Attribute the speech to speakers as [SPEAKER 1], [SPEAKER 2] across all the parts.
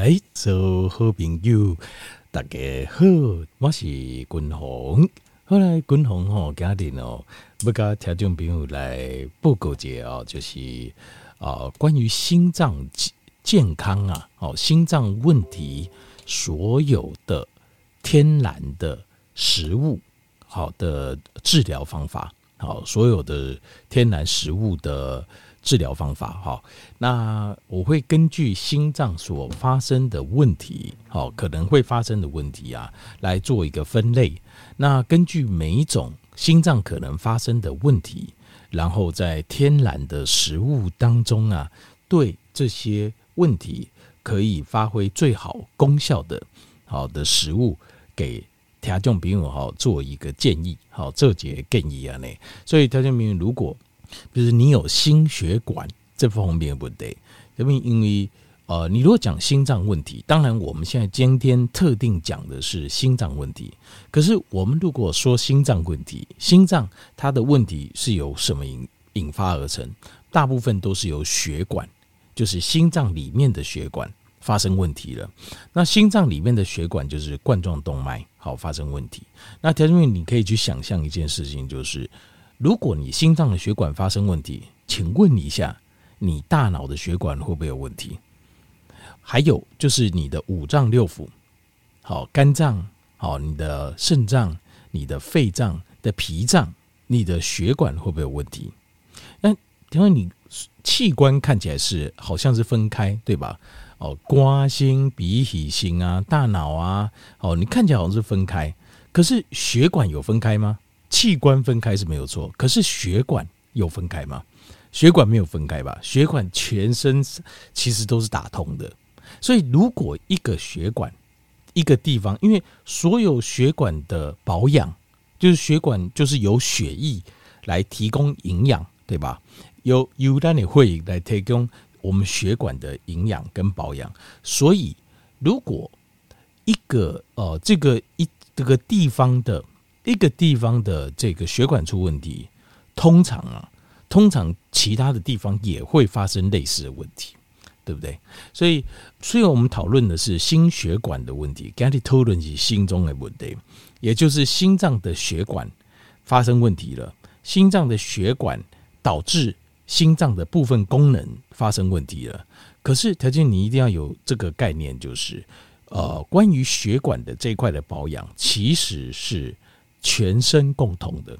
[SPEAKER 1] 来，做好朋友，大家好，我是君鸿。后来君鸿吼家庭哦，要甲听众朋友来报告一下哦，就是啊，关于心脏健康啊，哦，心脏问题所有的天然的食物，好的治疗方法，好，所有的天然食物的。治疗方法哈，那我会根据心脏所发生的问题，好，可能会发生的问题啊，来做一个分类。那根据每一种心脏可能发生的问题，然后在天然的食物当中啊，对这些问题可以发挥最好功效的好的食物，给听众朋友好做一个建议，好，这节建议啊呢，所以听众朋友如果。比如你有心血管这方面的问题，因为因为呃，你如果讲心脏问题，当然我们现在今天特定讲的是心脏问题。可是我们如果说心脏问题，心脏它的问题是由什么引引发而成？大部分都是由血管，就是心脏里面的血管发生问题了。那心脏里面的血管就是冠状动脉，好发生问题。那条件你可以去想象一件事情，就是。如果你心脏的血管发生问题，请问一下，你大脑的血管会不会有问题？还有就是你的五脏六腑，好，肝脏，好，你的肾脏、你的肺脏的脾脏，你的血管会不会有问题？那因为你器官看起来是好像是分开，对吧？哦，瓜心、鼻脾心啊，大脑啊，哦，你看起来好像是分开，可是血管有分开吗？器官分开是没有错，可是血管有分开吗？血管没有分开吧？血管全身其实都是打通的，所以如果一个血管一个地方，因为所有血管的保养，就是血管就是由血液来提供营养，对吧？由由单你会来提供我们血管的营养跟保养，所以如果一个呃这个一这个地方的。一个地方的这个血管出问题，通常啊，通常其他的地方也会发生类似的问题，对不对？所以，虽然我们讨论的是心血管的问题，跟你讨论是心中的问题，也就是心脏的血管发生问题了，心脏的血管导致心脏的部分功能发生问题了。可是，条件你一定要有这个概念，就是呃，关于血管的这一块的保养，其实是。全身共同的，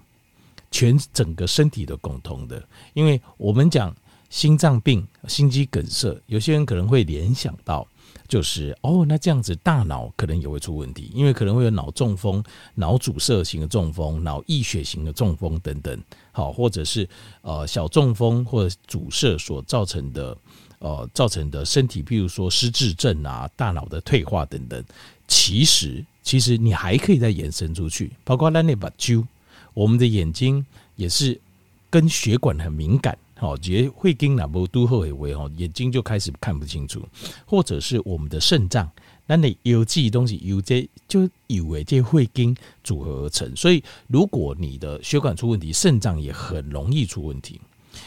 [SPEAKER 1] 全整个身体的共同的，因为我们讲心脏病、心肌梗塞，有些人可能会联想到，就是哦，那这样子大脑可能也会出问题，因为可能会有脑中风、脑阻塞型的中风、脑溢血型的中风等等，好，或者是呃小中风或者阻塞所造成的呃造成的身体，譬如说失智症啊、大脑的退化等等，其实。其实你还可以再延伸出去，包括那那把揪，我们的眼睛也是跟血管很敏感，好，也会跟那波都后尾哦，眼睛就开始看不清楚，或者是我们的肾脏，那你有这些东西有这就以为这会跟组合而成，所以如果你的血管出问题，肾脏也很容易出问题。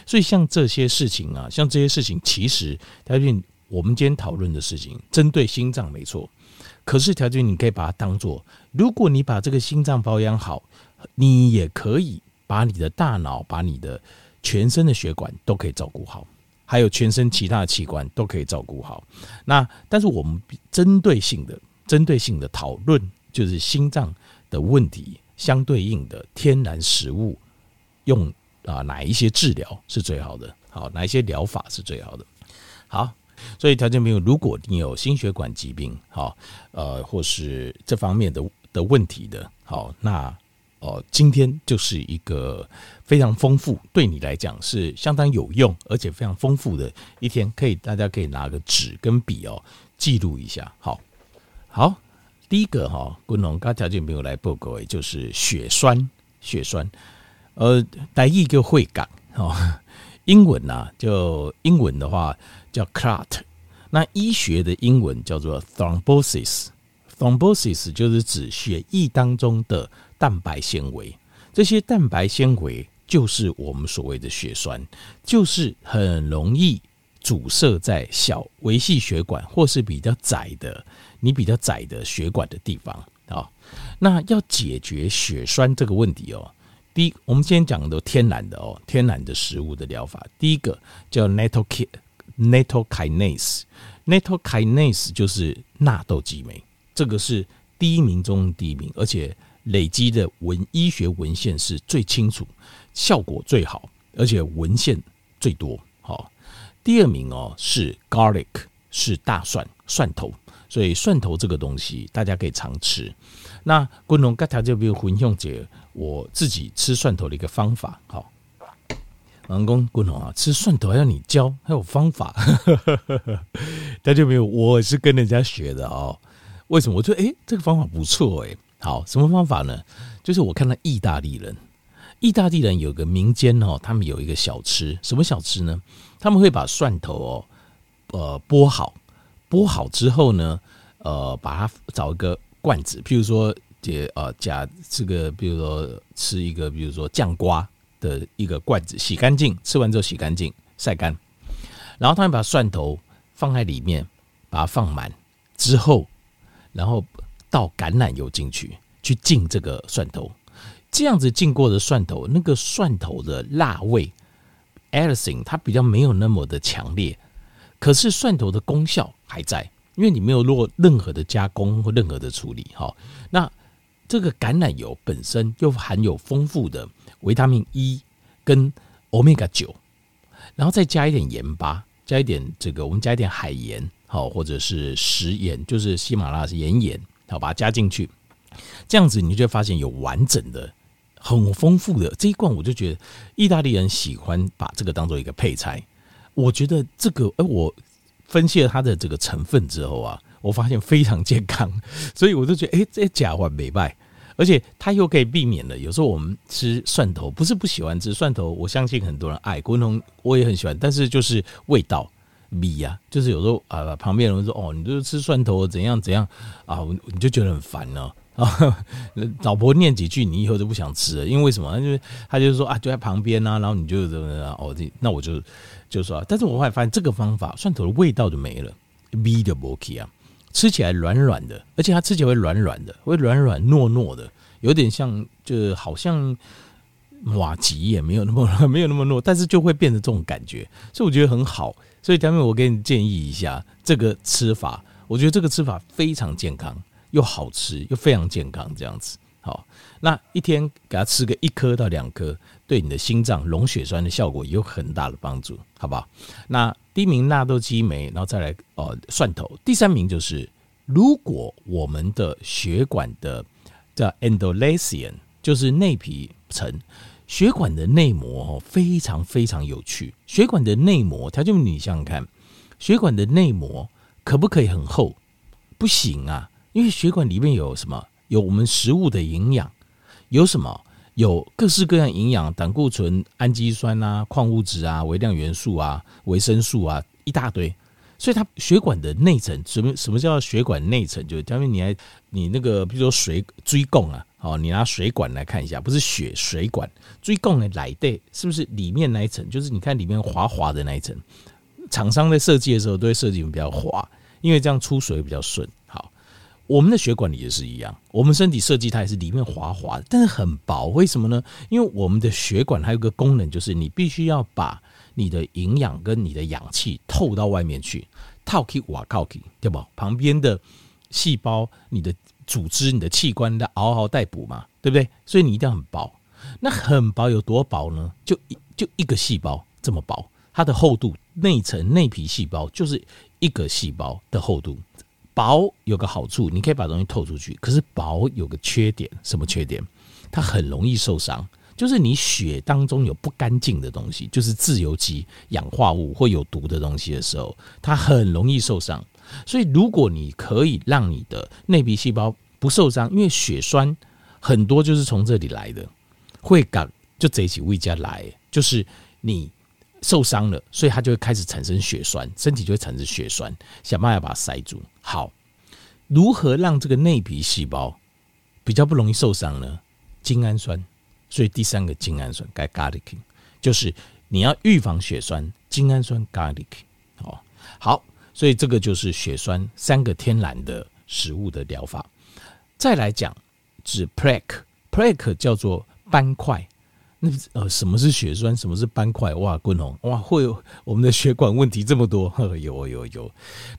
[SPEAKER 1] 所以像这些事情啊，像这些事情，其实它就我们今天讨论的事情，针对心脏没错。可是条件，你可以把它当做，如果你把这个心脏保养好，你也可以把你的大脑、把你的全身的血管都可以照顾好，还有全身其他的器官都可以照顾好。那但是我们针对性的、针对性的讨论，就是心脏的问题，相对应的天然食物用啊哪一些治疗是最好的？好，哪一些疗法是最好的？好。所以，条件朋友，如果你有心血管疾病，好，呃，或是这方面的的问题的，好，那哦，今天就是一个非常丰富，对你来讲是相当有用，而且非常丰富的一天，可以大家可以拿个纸跟笔哦，记录一下。好，好，第一个哈，君鸿跟条件朋友来报告，也就是血栓，血栓，呃，台语叫血管，哦，英文呐、啊，就英文的话。叫 clot，那医学的英文叫做 thrombosis，thrombosis 就是指血液当中的蛋白纤维，这些蛋白纤维就是我们所谓的血栓，就是很容易阻塞在小微细血管或是比较窄的你比较窄的血管的地方啊。那要解决血栓这个问题哦，第一，我们今天讲的天然的哦，天然的食物的疗法，第一个叫 nattokinase，nattokinase 就是纳豆激酶，这个是第一名中第一名，而且累积的文医学文献是最清楚，效果最好，而且文献最多。好，第二名哦是 garlic，是大蒜蒜头，所以蒜头这个东西大家可以常吃。那滚龙刚才就比如混用姐我自己吃蒜头的一个方法，好，王公滚龙啊，吃蒜头还要你教，还有方法，大家没有，我是跟人家学的哦。为什么？我觉得诶，这个方法不错诶。好，什么方法呢？就是我看到意大利人，意大利人有个民间哦，他们有一个小吃，什么小吃呢？他们会把蒜头哦，呃，剥好，剥好之后呢，呃，把它找一个。罐子，譬如说，这呃，加这个，比如说吃一个，比如说酱瓜的一个罐子，洗干净，吃完之后洗干净，晒干，然后他们把蒜头放在里面，把它放满之后，然后倒橄榄油进去，去浸这个蒜头，这样子浸过的蒜头，那个蒜头的辣味，everything 它比较没有那么的强烈，可是蒜头的功效还在。因为你没有做任何的加工或任何的处理，哈，那这个橄榄油本身又含有丰富的维他命 E 跟欧米伽九，然后再加一点盐巴，加一点这个我们加一点海盐，好，或者是食盐，就是喜马拉雅盐盐，好，把它加进去，这样子你就会发现有完整的、很丰富的这一罐，我就觉得意大利人喜欢把这个当做一个配菜，我觉得这个，哎，我。分析了它的这个成分之后啊，我发现非常健康，所以我就觉得，哎、这假话没败，而且它又可以避免了。有时候我们吃蒜头，不是不喜欢吃蒜头，我相信很多人爱，国农我也很喜欢，但是就是味道米呀、啊，就是有时候啊，旁边人说，哦，你就是吃蒜头怎样怎样啊，你就觉得很烦呢啊。老婆念几句，你以后就不想吃了，因为什么？他就他就说啊，就在旁边啊，然后你就怎么怎么哦，那我就。就是说，但是我后来发现这个方法，蒜头的味道就没了，B 的 Boki 啊，吃起来软软的，而且它吃起来会软软的，会软软糯糯的，有点像，就好像马吉也没有那么 没有那么糯，但是就会变成这种感觉，所以我觉得很好。所以下面我给你建议一下这个吃法，我觉得这个吃法非常健康，又好吃，又非常健康，这样子。好，那一天给他吃个一颗到两颗。对你的心脏溶血栓的效果有很大的帮助，好不好？那第一名纳豆激酶，然后再来呃蒜头，第三名就是如果我们的血管的叫 endothelium，就是内皮层血管的内膜哦，非常非常有趣。血管的内膜，它就你想想看，血管的内膜可不可以很厚？不行啊，因为血管里面有什么？有我们食物的营养，有什么？有各式各样营养，胆固醇、氨基酸啊、矿物质啊、微量元素啊、维生素啊，一大堆。所以它血管的内层，什么什么叫血管内层？就是假如你还你那个，比如说水椎供啊，哦，你拿水管来看一下，不是血水管，椎供的来对，是不是里面那一层？就是你看里面滑滑的那一层。厂商在设计的时候都会设计比较滑，因为这样出水比较顺。我们的血管里也是一样，我们身体设计它也是里面滑滑的，但是很薄。为什么呢？因为我们的血管还有个功能，就是你必须要把你的营养跟你的氧气透到外面去，透气瓦靠气，对不？旁边的细胞、你的组织、你的器官的嗷嗷待哺嘛，对不对？所以你一定要很薄。那很薄有多薄呢？就一就一个细胞这么薄，它的厚度，内层内皮细胞就是一个细胞的厚度。薄有个好处，你可以把东西透出去。可是薄有个缺点，什么缺点？它很容易受伤。就是你血当中有不干净的东西，就是自由基、氧化物或有毒的东西的时候，它很容易受伤。所以，如果你可以让你的内皮细胞不受伤，因为血栓很多就是从这里来的，会感就这起胃家来，就是你。受伤了，所以它就会开始产生血栓，身体就会产生血栓，想办法把它塞住。好，如何让这个内皮细胞比较不容易受伤呢？精氨酸，所以第三个精氨酸该 garlic，就是你要预防血栓，精氨酸 garlic。哦，好，所以这个就是血栓三个天然的食物的疗法。再来讲，指 plaque，plaque 叫做斑块。那呃，什么是血栓？什么是斑块？哇，滚红哇，会有我们的血管问题这么多？呵，有有有，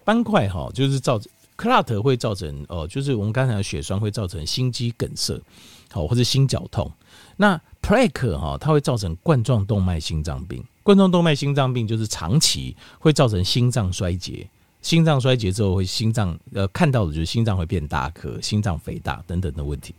[SPEAKER 1] 斑块哈，就是造成 clot 会造成哦，就是我们刚才的血栓会造成心肌梗塞，好或者心绞痛。那 plaque 哈，它会造成冠状动脉心脏病。冠状动脉心脏病就是长期会造成心脏衰竭，心脏衰竭之后会心脏呃看到的就是心脏会变大颗、心脏肥大等等的问题。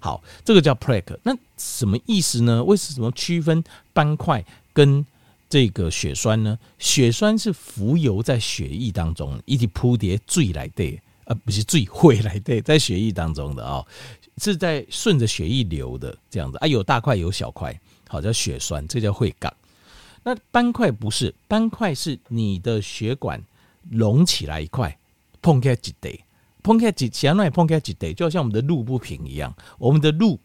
[SPEAKER 1] 好，这个叫 plaque，那什么意思呢？为什么区分斑块跟这个血栓呢？血栓是浮游在血液当中，一起铺叠坠来的，呃，不是坠会来的，在血液当中的啊、哦，是在顺着血液流的这样子啊，有大块有小块，好叫血栓，这叫会港。那斑块不是，斑块是你的血管隆起来一块，碰开几得。碰开几，相当于碰开几得，就好像我们的路不平一样，我们的路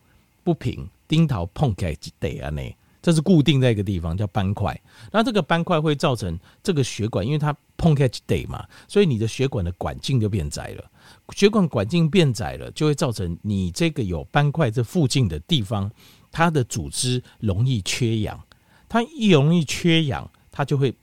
[SPEAKER 1] 不平，钉头碰开几得啊？呢，这是固定在一个地方，叫斑块。那这个斑块会造成这个血管，因为它碰开几得嘛，所以你的血管的管径就变窄了。血管管径变窄了，就会造成你这个有斑块这附近的地方，它的组织容易缺氧。它一容易缺氧，它就会。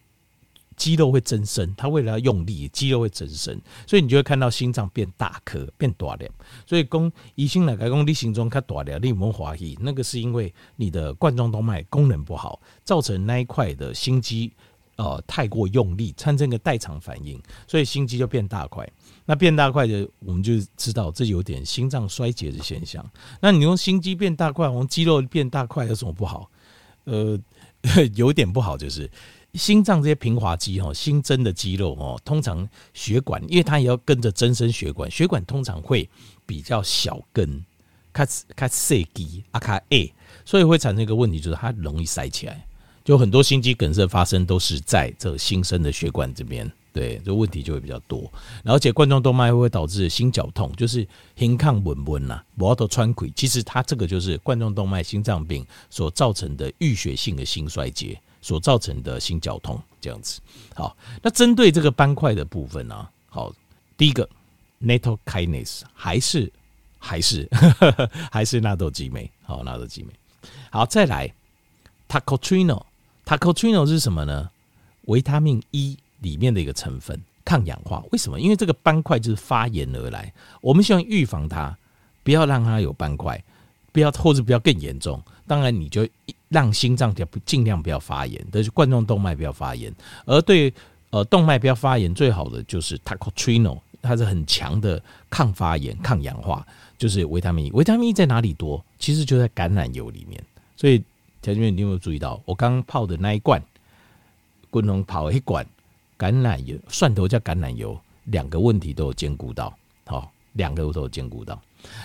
[SPEAKER 1] 肌肉会增生，它为了要用力，肌肉会增生，所以你就会看到心脏变大颗、变大了。所以供医生来讲，你心脏它大了，你莫怀疑，那个是因为你的冠状动脉功能不好，造成那一块的心肌呃太过用力，产生个代偿反应，所以心肌就变大块。那变大块的，我们就知道这有点心脏衰竭的现象。那你用心肌变大块，用肌肉变大块有什么不好？呃，有点不好就是。心脏这些平滑肌哈，新增的肌肉哦，通常血管，因为它也要跟着增生血管，血管通常会比较小根，卡卡细肌啊卡 A，所以会产生一个问题，就是它容易塞起来，就很多心肌梗塞发生都是在这新生的血管这边，对，这问题就会比较多。而且冠状动脉会导致心绞痛，就是心抗稳稳呐，摩托穿溃，其实它这个就是冠状动脉心脏病所造成的淤血性的心衰竭。所造成的心绞痛这样子，好，那针对这个斑块的部分呢、好，第一个 nattokinase 还是还是 还是纳豆激酶，好，纳豆激酶，好，再来 tacotrino tacotrino 是什么呢？维他命 E 里面的一个成分，抗氧化。为什么？因为这个斑块就是发炎而来，我们希望预防它，不要让它有斑块，不要或者不要更严重。当然，你就让心脏不尽量不要发炎，但是冠状动脉不要发炎。而对呃动脉不要发炎，最好的就是 tocotrienol，它是很强的抗发炎、抗氧化，就是维他命 E。维他命 E 在哪里多？其实就在橄榄油里面。所以条件，你有没有注意到我刚泡的那一罐，滚龙泡一罐橄榄油，蒜头加橄榄油，两个问题都有兼顾到，好，两个都有兼顾到。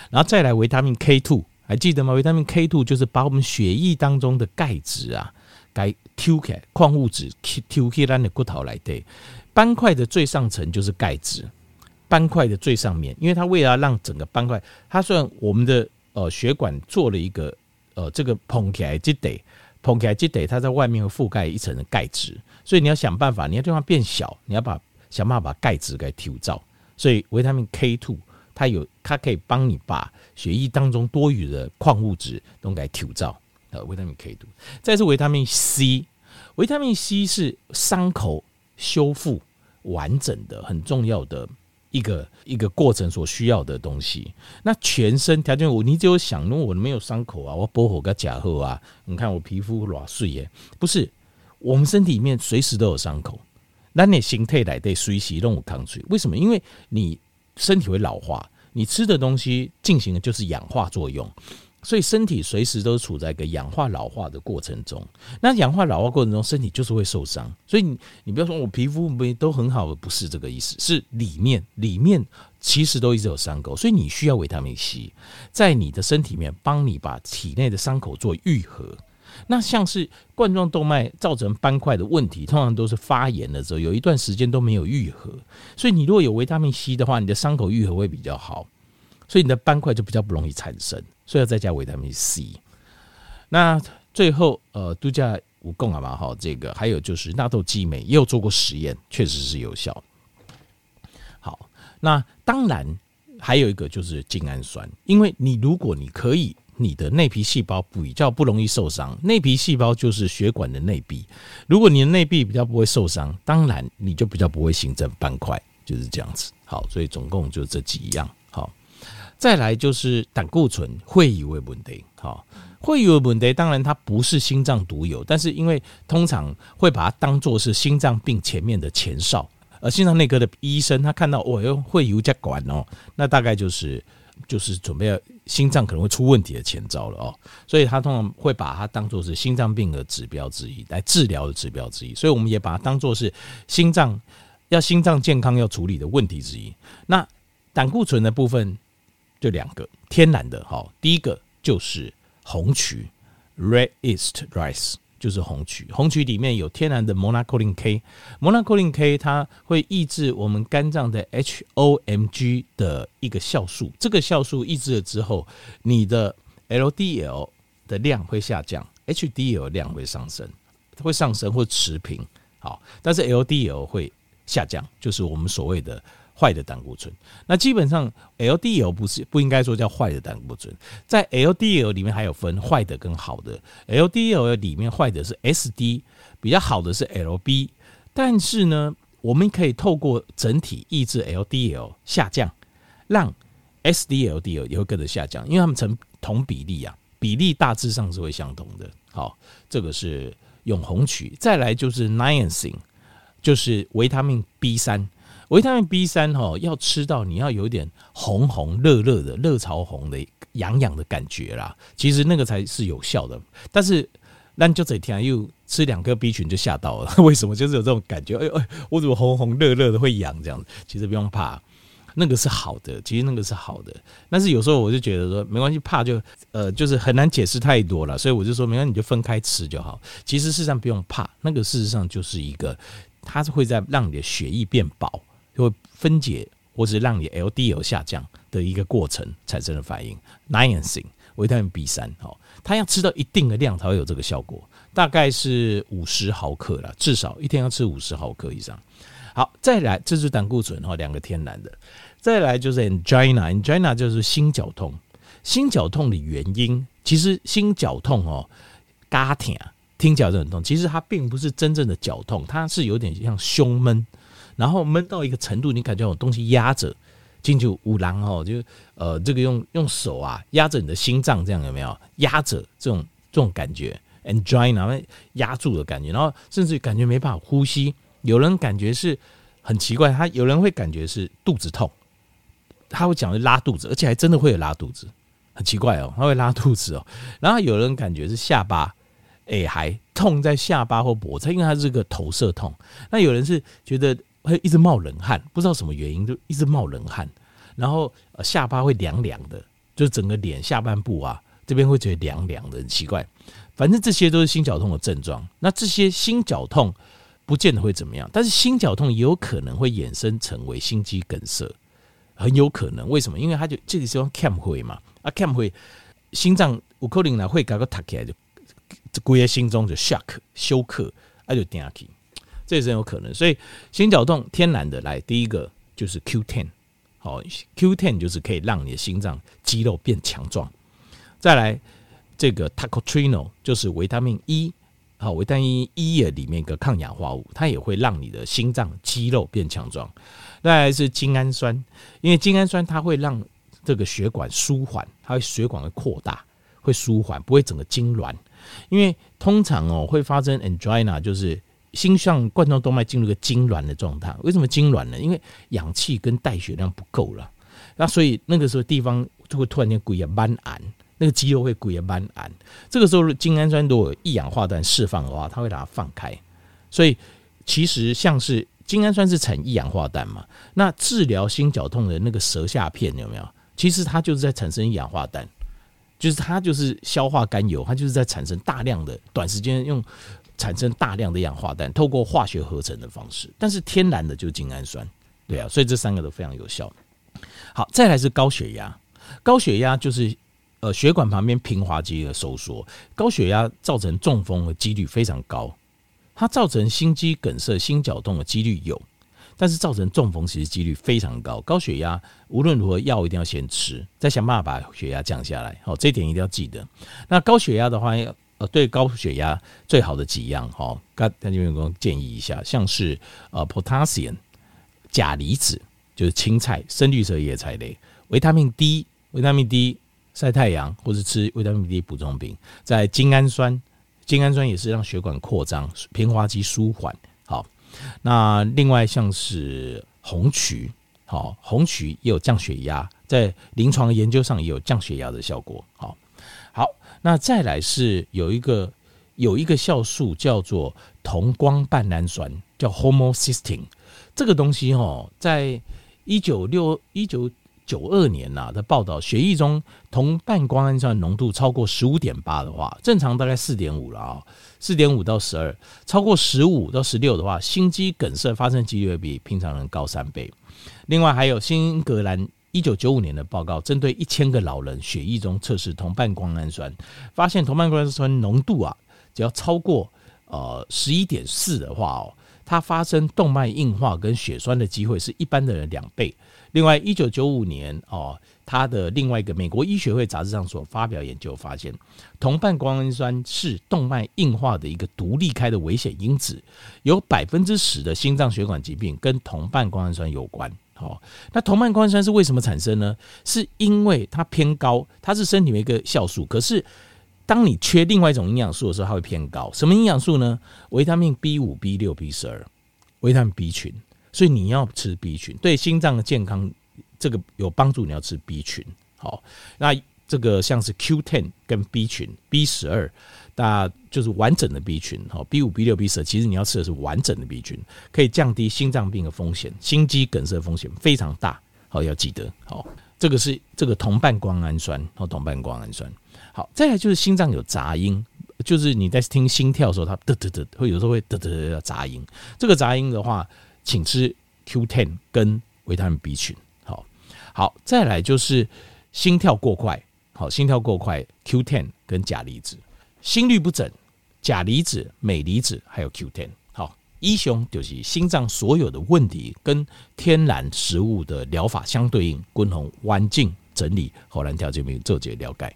[SPEAKER 1] 然后再来维他命 K two。还记得吗？维他命 K2 就是把我们血液当中的钙质啊，该抽开矿物质抽开咱的骨头来对。斑块的最上层就是钙质，斑块的最上面，因为它为了让整个斑块，它虽然我们的呃血管做了一个呃这个膨起来，就得膨起来就得它在外面会覆盖一层的钙质，所以你要想办法，你要让它变小，你要把想办法把钙质给提造，所以维他命 K2。它有，它可以帮你把血液当中多余的矿物质都给提造。呃，维他命 K 度，再是维他命 C，维他命 C 是伤口修复完整的很重要的一个一个过程所需要的东西。那全身条件我，你只有想，因为我没有伤口啊，我保护个甲后啊，你看我皮肤软碎耶，不是，我们身体里面随时都有伤口，那你心态来对随时都有抗水，为什么？因为你。身体会老化，你吃的东西进行的就是氧化作用，所以身体随时都处在一个氧化老化的过程中。那氧化老化过程中，身体就是会受伤。所以你你不要说我皮肤没都很好，不是这个意思，是里面里面其实都一直有伤口，所以你需要维他命 C 在你的身体里面帮你把体内的伤口做愈合。那像是冠状动脉造成斑块的问题，通常都是发炎的时候，有一段时间都没有愈合。所以你如果有维他命 C 的话，你的伤口愈合会比较好，所以你的斑块就比较不容易产生。所以要再加维他命 C。那最后呃，度假蜈蚣啊嘛哈，这个还有就是纳豆激酶也有做过实验，确实是有效。好，那当然还有一个就是精氨酸，因为你如果你可以，你的内皮细胞比较不容易受伤，内皮细胞就是血管的内壁，如果你的内壁比较不会受伤，当然你就比较不会形成斑块，就是这样子。好，所以总共就这几样。好，再来就是胆固醇会有问题。好。会有问题，当然它不是心脏独有，但是因为通常会把它当做是心脏病前面的前哨，而心脏内科的医生他看到哦哟会有这管哦，那大概就是就是准备要心脏可能会出问题的前兆了哦，所以他通常会把它当做是心脏病的指标之一来治疗的指标之一，所以我们也把它当做是心脏要心脏健康要处理的问题之一。那胆固醇的部分就两个天然的哈，第一个就是。红曲 （red East rice） 就是红曲，红曲里面有天然的 monacolin K，monacolin K 它会抑制我们肝脏的 HOMG 的一个酵素，这个酵素抑制了之后，你的 LDL 的量会下降，HDL 量会上升，会上升或持平，好，但是 LDL 会下降，就是我们所谓的。坏的胆固醇，那基本上 LDL 不是不应该说叫坏的胆固醇，在 LDL 里面还有分坏的跟好的，LDL 里面坏的是 SD，比较好的是 LB，但是呢，我们可以透过整体抑制 LDL 下降，让 SDLDL 也会跟着下降，因为它们成同比例啊，比例大致上是会相同的。好，这个是用红曲，再来就是 Niacin，就是维他命 B 三。维他命 B 三哈，要吃到你要有点红红热热的热潮红的痒痒的感觉啦，其实那个才是有效的。但是那就这天又吃两颗 B 群就吓到了，为什么？就是有这种感觉，哎呦哎，我怎么红红热热的会痒这样子？其实不用怕，那个是好的，其实那个是好的。但是有时候我就觉得说没关系，怕就呃就是很难解释太多了，所以我就说没关系，你就分开吃就好。其实事实上不用怕，那个事实上就是一个，它是会在让你的血液变薄。就会分解或是让你 LDL 下降的一个过程产生的反应。Niacin 维他命 B 三，哦，它要吃到一定的量才会有这个效果，大概是五十毫克啦，至少一天要吃五十毫克以上。好，再来，这是胆固醇哈，两个天然的。再来就是 angina，angina 就是心绞痛。心绞痛的原因，其实心绞痛哦，嘎疼，听起来就很痛，其实它并不是真正的绞痛，它是有点像胸闷。然后闷到一个程度，你感觉有东西压着，进去五郎哦，就呃这个用用手啊压着你的心脏，这样有没有压着这种这种感觉？angina 压住的感觉，然后甚至感觉没办法呼吸。有人感觉是很奇怪，他有人会感觉是肚子痛，他会讲是拉肚子，而且还真的会有拉肚子，很奇怪哦，他会拉肚子哦。然后有人感觉是下巴，哎还痛在下巴或脖子，因为它是个投射痛。那有人是觉得。会一直冒冷汗，不知道什么原因就一直冒冷汗，然后下巴会凉凉的，就整个脸下半部啊这边会觉得凉凉的，很奇怪。反正这些都是心绞痛的症状。那这些心绞痛不见得会怎么样，但是心绞痛也有可能会衍生成为心肌梗塞，很有可能。为什么？因为他就这个地方 cam 会嘛，啊 cam 会心脏有可能呢会搞个塌起来，就这归在心中就 shock 休克，啊就掉下去。这也是很有可能，所以心绞痛天然的来，第一个就是 Q10，好，Q10 就是可以让你的心脏肌肉变强壮。再来这个 Takotrieno 就是维他命 E，好，维他命 E 的里面一个抗氧化物，它也会让你的心脏肌肉变强壮。再来是精氨酸，因为精氨酸它会让这个血管舒缓，它会血管会扩大，会舒缓，不会整个痉挛。因为通常哦会发生 angina 就是。心脏冠状动脉进入一个痉挛的状态，为什么痉挛呢？因为氧气跟带血量不够了，那所以那个时候地方就会突然间鬼也蛮暗，那个肌肉会鬼也蛮暗。这个时候精氨酸如果一氧化氮释放的话，它会把它放开。所以其实像是精氨酸是产一氧化氮嘛，那治疗心绞痛的那个舌下片有没有？其实它就是在产生一氧化氮，就是它就是消化甘油，它就是在产生大量的短时间用。产生大量的氧化氮，透过化学合成的方式，但是天然的就是精氨酸，对啊，所以这三个都非常有效。好，再来是高血压，高血压就是呃血管旁边平滑肌的收缩，高血压造成中风的几率非常高。它造成心肌梗塞、心绞痛的几率有，但是造成中风其实几率非常高。高血压无论如何药一定要先吃，再想办法把血压降下来。好，这一点一定要记得。那高血压的话，呃，对高血压最好的几样哈，刚才就有建议一下，像是呃，potassium 钾离子，就是青菜、深绿色叶菜类，维他命 D，维他命 D 晒太阳或者吃维他命 D 补充品，在精氨酸。精氨酸也是让血管扩张、平滑肌舒缓。那另外像是红曲，好，红曲也有降血压，在临床研究上也有降血压的效果。好，好，那再来是有一个有一个酵素叫做同光半氨酸，叫 homocysteine。这个东西哦，在一九六一九。九二年呐的报道，血液中同半胱氨酸浓度超过十五点八的话，正常大概四点五了啊，四点五到十二，超过十五到十六的话，心肌梗塞发生几率比平常人高三倍。另外还有新英格兰一九九五年的报告，针对一千个老人血液中测试同半胱氨酸，发现同半胱氨酸浓度啊，只要超过呃十一点四的话哦，它发生动脉硬化跟血栓的机会是一般的人两倍。另外，一九九五年哦，他的另外一个美国医学会杂志上所发表研究发现，同半胱氨酸是动脉硬化的一个独立开的危险因子，有百分之十的心脏血管疾病跟同半胱氨酸有关。好，那同半胱氨酸是为什么产生呢？是因为它偏高，它是身体的一个酵素，可是当你缺另外一种营养素的时候，它会偏高。什么营养素呢？维他命 B 五、B 六、B 十二，维他命 B 群。所以你要吃 B 群，对心脏的健康这个有帮助。你要吃 B 群，好，那这个像是 Q10 跟 B 群、B 十二，那就是完整的 B 群，好，B 五、B 六、B 十二，其实你要吃的是完整的 B 群，可以降低心脏病的风险，心肌梗塞风险非常大，好，要记得，好，这个是这个同半胱氨酸，好，同半胱氨酸，好，再来就是心脏有杂音，就是你在听心跳的时候，它嘚嘚嘚，会有时候会嘚嘚嘚杂音，这个杂音的话。请吃 Q10 跟维他命 B 群，好，好，再来就是心跳过快，好，心跳过快 Q10 跟钾离子，心律不整，钾离子、镁离子还有 Q10，好，医雄就是心脏所有的问题跟天然食物的疗法相对应，均衡环境整理，后来调节名做解了解。